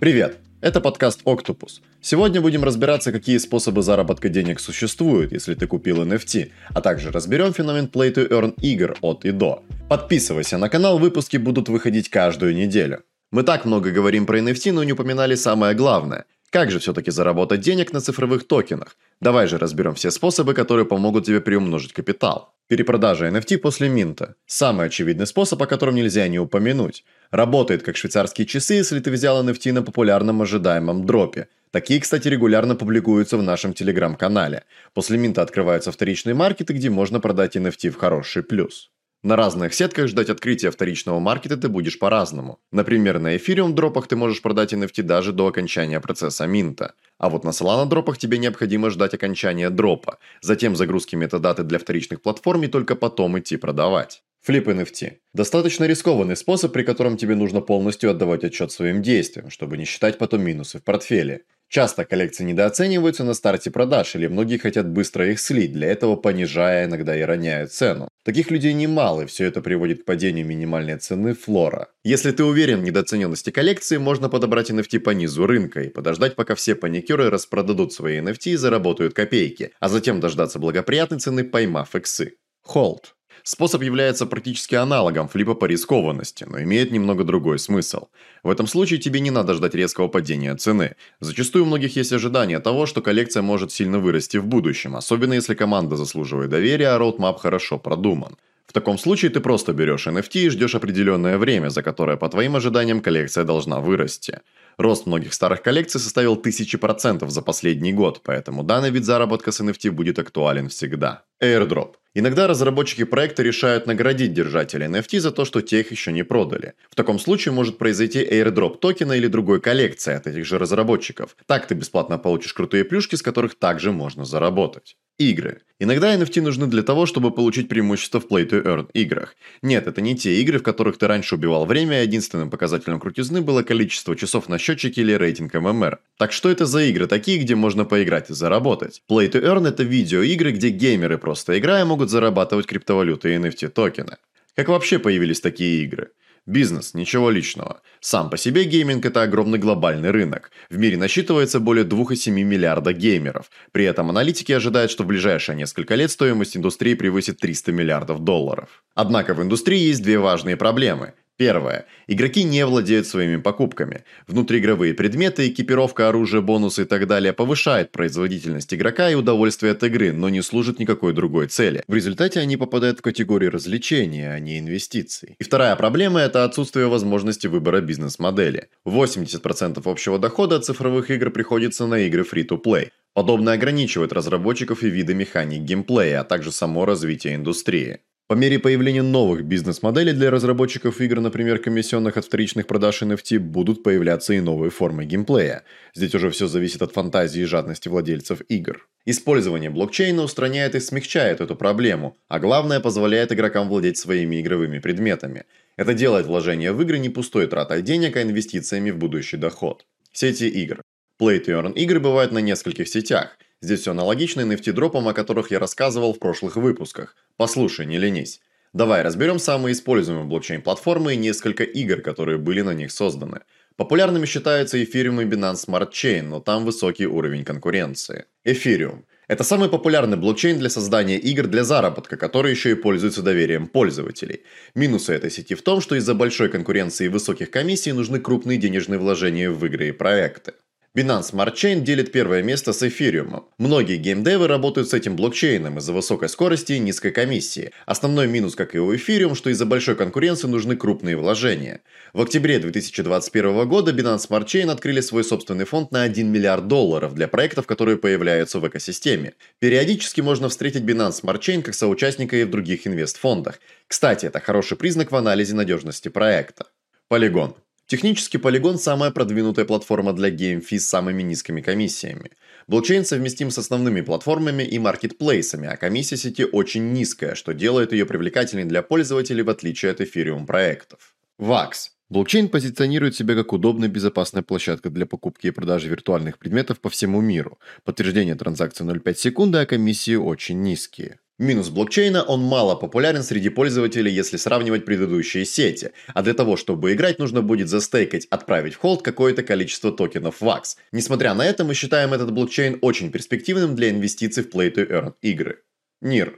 Привет! Это подкаст Octopus. Сегодня будем разбираться, какие способы заработка денег существуют, если ты купил NFT, а также разберем феномен Play to Earn игр от и до. Подписывайся на канал, выпуски будут выходить каждую неделю. Мы так много говорим про NFT, но не упоминали самое главное. Как же все-таки заработать денег на цифровых токенах? Давай же разберем все способы, которые помогут тебе приумножить капитал. Перепродажа NFT после минта. Самый очевидный способ, о котором нельзя не упомянуть. Работает как швейцарские часы, если ты взял NFT на популярном ожидаемом дропе. Такие, кстати, регулярно публикуются в нашем телеграм-канале. После минта открываются вторичные маркеты, где можно продать NFT в хороший плюс. На разных сетках ждать открытия вторичного маркета ты будешь по-разному. Например, на Ethereum дропах ты можешь продать NFT даже до окончания процесса минта. А вот на Solana дропах тебе необходимо ждать окончания дропа, затем загрузки метадаты для вторичных платформ и только потом идти продавать. Флип NFT. Достаточно рискованный способ, при котором тебе нужно полностью отдавать отчет своим действиям, чтобы не считать потом минусы в портфеле. Часто коллекции недооцениваются на старте продаж, или многие хотят быстро их слить, для этого понижая, иногда и роняя цену. Таких людей немало, и все это приводит к падению минимальной цены флора. Если ты уверен в недооцененности коллекции, можно подобрать NFT по низу рынка и подождать, пока все паникеры распродадут свои NFT и заработают копейки, а затем дождаться благоприятной цены, поймав иксы. Холд. Способ является практически аналогом флипа по рискованности, но имеет немного другой смысл. В этом случае тебе не надо ждать резкого падения цены. Зачастую у многих есть ожидание того, что коллекция может сильно вырасти в будущем, особенно если команда заслуживает доверия, а роудмап хорошо продуман. В таком случае ты просто берешь NFT и ждешь определенное время, за которое, по твоим ожиданиям, коллекция должна вырасти. Рост многих старых коллекций составил тысячи процентов за последний год, поэтому данный вид заработка с NFT будет актуален всегда. Airdrop. Иногда разработчики проекта решают наградить держателей NFT за то, что те их еще не продали. В таком случае может произойти airdrop токена или другой коллекции от этих же разработчиков. Так ты бесплатно получишь крутые плюшки, с которых также можно заработать. Игры. Иногда NFT нужны для того, чтобы получить преимущество в Play-to-Earn играх. Нет, это не те игры, в которых ты раньше убивал время, и единственным показателем крутизны было количество часов на счетчике или рейтинг MMR. Так что это за игры такие, где можно поиграть и заработать? Play-to-Earn это видеоигры, где геймеры просто играя могут зарабатывать криптовалюты и NFT токены. Как вообще появились такие игры? Бизнес, ничего личного. Сам по себе гейминг – это огромный глобальный рынок. В мире насчитывается более 2,7 миллиарда геймеров. При этом аналитики ожидают, что в ближайшие несколько лет стоимость индустрии превысит 300 миллиардов долларов. Однако в индустрии есть две важные проблемы. Первое. Игроки не владеют своими покупками. Внутриигровые предметы, экипировка, оружие, бонусы и так далее повышает производительность игрока и удовольствие от игры, но не служат никакой другой цели. В результате они попадают в категорию развлечения, а не инвестиций. И вторая проблема – это отсутствие возможности выбора бизнес-модели. 80% общего дохода от цифровых игр приходится на игры free-to-play. Подобное ограничивает разработчиков и виды механик геймплея, а также само развитие индустрии. По мере появления новых бизнес-моделей для разработчиков игр, например, комиссионных от вторичных продаж NFT, будут появляться и новые формы геймплея. Здесь уже все зависит от фантазии и жадности владельцев игр. Использование блокчейна устраняет и смягчает эту проблему, а главное позволяет игрокам владеть своими игровыми предметами. Это делает вложение в игры не пустой тратой денег, а инвестициями в будущий доход. Сети игр. Play to Earn игры бывают на нескольких сетях – Здесь все аналогично NFT-дропам, о которых я рассказывал в прошлых выпусках. Послушай, не ленись. Давай разберем самые используемые блокчейн-платформы и несколько игр, которые были на них созданы. Популярными считаются Ethereum и Binance Smart Chain, но там высокий уровень конкуренции. Ethereum – это самый популярный блокчейн для создания игр для заработка, который еще и пользуется доверием пользователей. Минусы этой сети в том, что из-за большой конкуренции и высоких комиссий нужны крупные денежные вложения в игры и проекты. Binance Smart Chain делит первое место с эфириумом. Многие геймдевы работают с этим блокчейном из-за высокой скорости и низкой комиссии. Основной минус, как и у эфириум, что из-за большой конкуренции нужны крупные вложения. В октябре 2021 года Binance Smart Chain открыли свой собственный фонд на 1 миллиард долларов для проектов, которые появляются в экосистеме. Периодически можно встретить Binance Smart Chain как соучастника и в других инвестфондах. Кстати, это хороший признак в анализе надежности проекта. Полигон. Технически Polygon – самая продвинутая платформа для GameFi с самыми низкими комиссиями. Блокчейн совместим с основными платформами и маркетплейсами, а комиссия сети очень низкая, что делает ее привлекательной для пользователей в отличие от Ethereum проектов. VAX Блокчейн позиционирует себя как удобная безопасная площадка для покупки и продажи виртуальных предметов по всему миру. Подтверждение транзакции 0,5 секунды, а комиссии очень низкие. Минус блокчейна – он мало популярен среди пользователей, если сравнивать предыдущие сети. А для того, чтобы играть, нужно будет застейкать, отправить в холд какое-то количество токенов VAX. Несмотря на это, мы считаем этот блокчейн очень перспективным для инвестиций в Play-to-Earn игры. NIR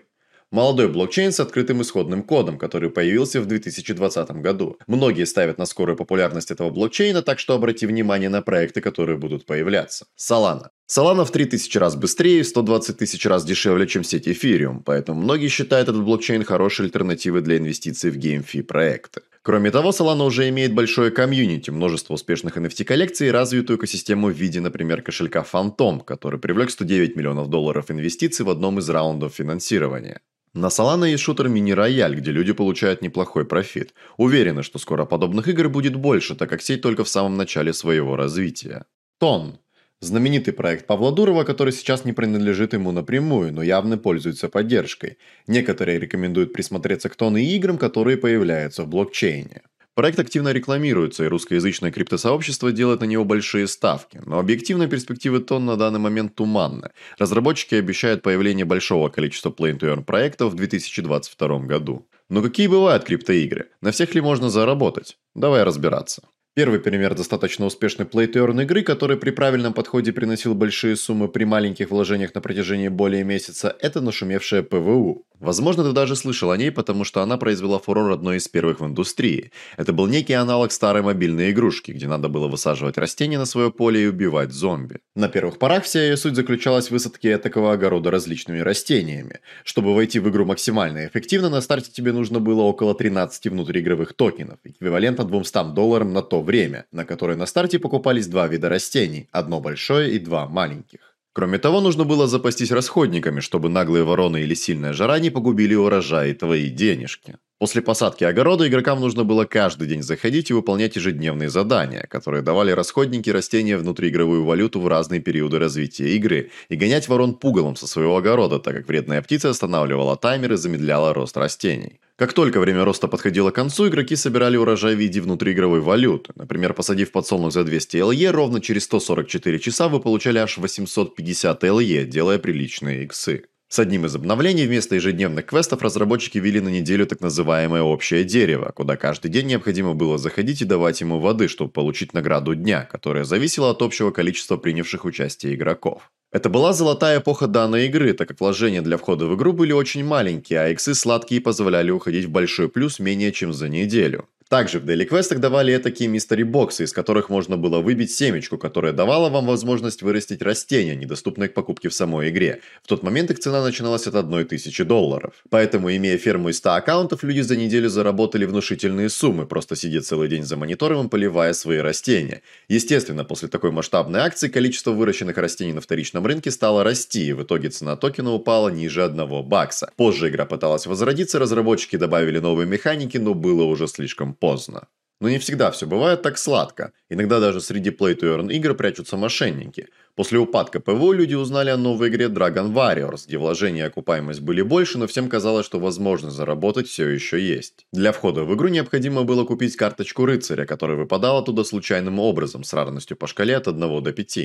Молодой блокчейн с открытым исходным кодом, который появился в 2020 году. Многие ставят на скорую популярность этого блокчейна, так что обрати внимание на проекты, которые будут появляться. Solana. Solana в 3000 раз быстрее и 120 тысяч раз дешевле, чем сеть Ethereum, поэтому многие считают этот блокчейн хорошей альтернативой для инвестиций в GameFi проекты. Кроме того, Solana уже имеет большое комьюнити, множество успешных NFT-коллекций и развитую экосистему в виде, например, кошелька Phantom, который привлек 109 миллионов долларов инвестиций в одном из раундов финансирования. На Solana есть шутер мини-рояль, где люди получают неплохой профит. Уверены, что скоро подобных игр будет больше, так как сеть только в самом начале своего развития. Тон. Знаменитый проект Павла Дурова, который сейчас не принадлежит ему напрямую, но явно пользуется поддержкой. Некоторые рекомендуют присмотреться к Тон играм, которые появляются в блокчейне. Проект активно рекламируется, и русскоязычное криптосообщество делает на него большие ставки, но объективно перспективы тон на данный момент туманны. Разработчики обещают появление большого количества play-to-earn проектов в 2022 году. Но какие бывают криптоигры? На всех ли можно заработать? Давай разбираться. Первый пример достаточно успешной плей-то-эрн игры, который при правильном подходе приносил большие суммы при маленьких вложениях на протяжении более месяца, это нашумевшая ПВУ. Возможно, ты даже слышал о ней, потому что она произвела фурор одной из первых в индустрии. Это был некий аналог старой мобильной игрушки, где надо было высаживать растения на свое поле и убивать зомби. На первых порах вся ее суть заключалась в высадке такого огорода различными растениями. Чтобы войти в игру максимально эффективно, на старте тебе нужно было около 13 внутриигровых токенов, эквивалентно 200 долларам на то время, на которое на старте покупались два вида растений, одно большое и два маленьких. Кроме того, нужно было запастись расходниками, чтобы наглые вороны или сильная жара не погубили урожай и твои денежки. После посадки огорода игрокам нужно было каждый день заходить и выполнять ежедневные задания, которые давали расходники растения внутриигровую валюту в разные периоды развития игры, и гонять ворон пугалом со своего огорода, так как вредная птица останавливала таймер и замедляла рост растений. Как только время роста подходило к концу, игроки собирали урожай в виде внутриигровой валюты. Например, посадив подсолнух за 200 ЛЕ, ровно через 144 часа вы получали аж 850 ЛЕ, делая приличные иксы. С одним из обновлений вместо ежедневных квестов разработчики ввели на неделю так называемое общее дерево, куда каждый день необходимо было заходить и давать ему воды, чтобы получить награду дня, которая зависела от общего количества принявших участие игроков. Это была золотая эпоха данной игры, так как вложения для входа в игру были очень маленькие, а иксы сладкие позволяли уходить в большой плюс менее чем за неделю. Также в Daily Quest давали такие мистери боксы, из которых можно было выбить семечку, которая давала вам возможность вырастить растения, недоступные к покупке в самой игре. В тот момент их цена начиналась от 1000 долларов. Поэтому, имея ферму из 100 аккаунтов, люди за неделю заработали внушительные суммы, просто сидя целый день за монитором и поливая свои растения. Естественно, после такой масштабной акции количество выращенных растений на вторичном рынке стало расти, и в итоге цена токена упала ниже 1 бакса. Позже игра пыталась возродиться, разработчики добавили новые механики, но было уже слишком поздно. Но не всегда все бывает так сладко. Иногда даже среди play-to-earn игр прячутся мошенники. После упадка ПВО люди узнали о новой игре Dragon Warriors, где вложения и окупаемость были больше, но всем казалось, что возможность заработать все еще есть. Для входа в игру необходимо было купить карточку рыцаря, которая выпадала туда случайным образом с равностью по шкале от 1 до 5.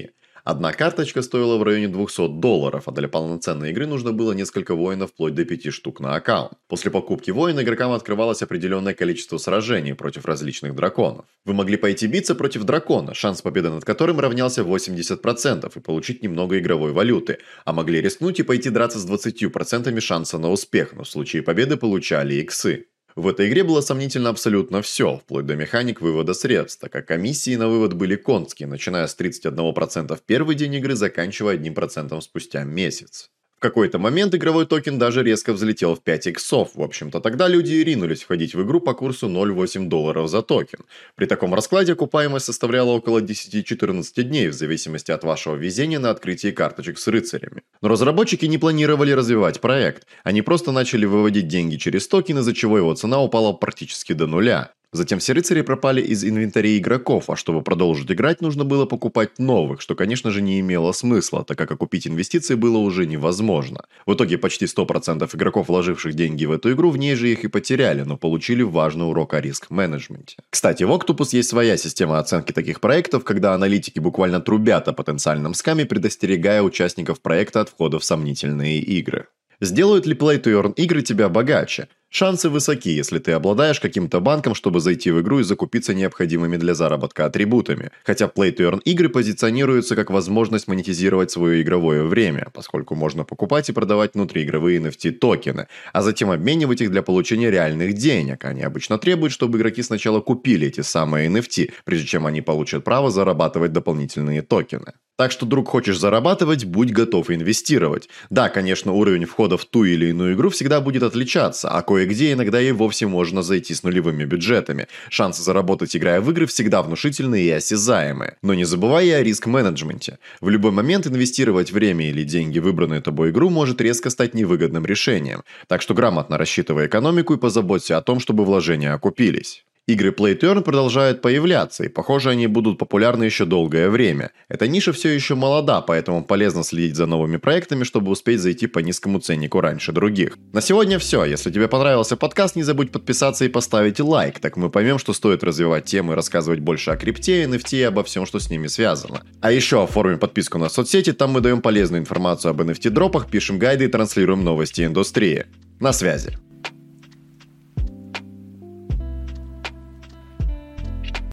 Одна карточка стоила в районе 200 долларов, а для полноценной игры нужно было несколько воинов вплоть до 5 штук на аккаунт. После покупки воина игрокам открывалось определенное количество сражений против различных драконов. Вы могли пойти биться против дракона, шанс победы над которым равнялся 80% и получить немного игровой валюты, а могли рискнуть и пойти драться с 20% шанса на успех, но в случае победы получали иксы. В этой игре было сомнительно абсолютно все, вплоть до механик вывода средств, так как комиссии на вывод были конские, начиная с 31% в первый день игры, заканчивая 1% спустя месяц. В какой-то момент игровой токен даже резко взлетел в 5 иксов. В общем-то, тогда люди и ринулись входить в игру по курсу 0,8 долларов за токен. При таком раскладе окупаемость составляла около 10-14 дней, в зависимости от вашего везения на открытии карточек с рыцарями. Но разработчики не планировали развивать проект. Они просто начали выводить деньги через токен, из-за чего его цена упала практически до нуля. Затем все рыцари пропали из инвентаря игроков, а чтобы продолжить играть, нужно было покупать новых, что, конечно же, не имело смысла, так как окупить инвестиции было уже невозможно. В итоге почти 100% игроков, вложивших деньги в эту игру, в ней же их и потеряли, но получили важный урок о риск-менеджменте. Кстати, в Octopus есть своя система оценки таких проектов, когда аналитики буквально трубят о потенциальном скаме, предостерегая участников проекта от входа в сомнительные игры. Сделают ли Play to Earn игры тебя богаче? Шансы высоки, если ты обладаешь каким-то банком, чтобы зайти в игру и закупиться необходимыми для заработка атрибутами. Хотя Play to Earn игры позиционируются как возможность монетизировать свое игровое время, поскольку можно покупать и продавать внутриигровые NFT токены, а затем обменивать их для получения реальных денег. Они обычно требуют, чтобы игроки сначала купили эти самые NFT, прежде чем они получат право зарабатывать дополнительные токены. Так что, друг, хочешь зарабатывать, будь готов инвестировать. Да, конечно, уровень входа в ту или иную игру всегда будет отличаться, а кое-где иногда и вовсе можно зайти с нулевыми бюджетами. Шансы заработать, играя в игры, всегда внушительные и осязаемые. Но не забывай и о риск-менеджменте. В любой момент инвестировать время или деньги в выбранную тобой игру может резко стать невыгодным решением. Так что грамотно рассчитывай экономику и позаботься о том, чтобы вложения окупились. Игры Play to Earn продолжают появляться, и похоже они будут популярны еще долгое время. Эта ниша все еще молода, поэтому полезно следить за новыми проектами, чтобы успеть зайти по низкому ценнику раньше других. На сегодня все. Если тебе понравился подкаст, не забудь подписаться и поставить лайк, так мы поймем, что стоит развивать темы и рассказывать больше о крипте, NFT и обо всем, что с ними связано. А еще оформим подписку на соцсети, там мы даем полезную информацию об NFT-дропах, пишем гайды и транслируем новости индустрии. На связи.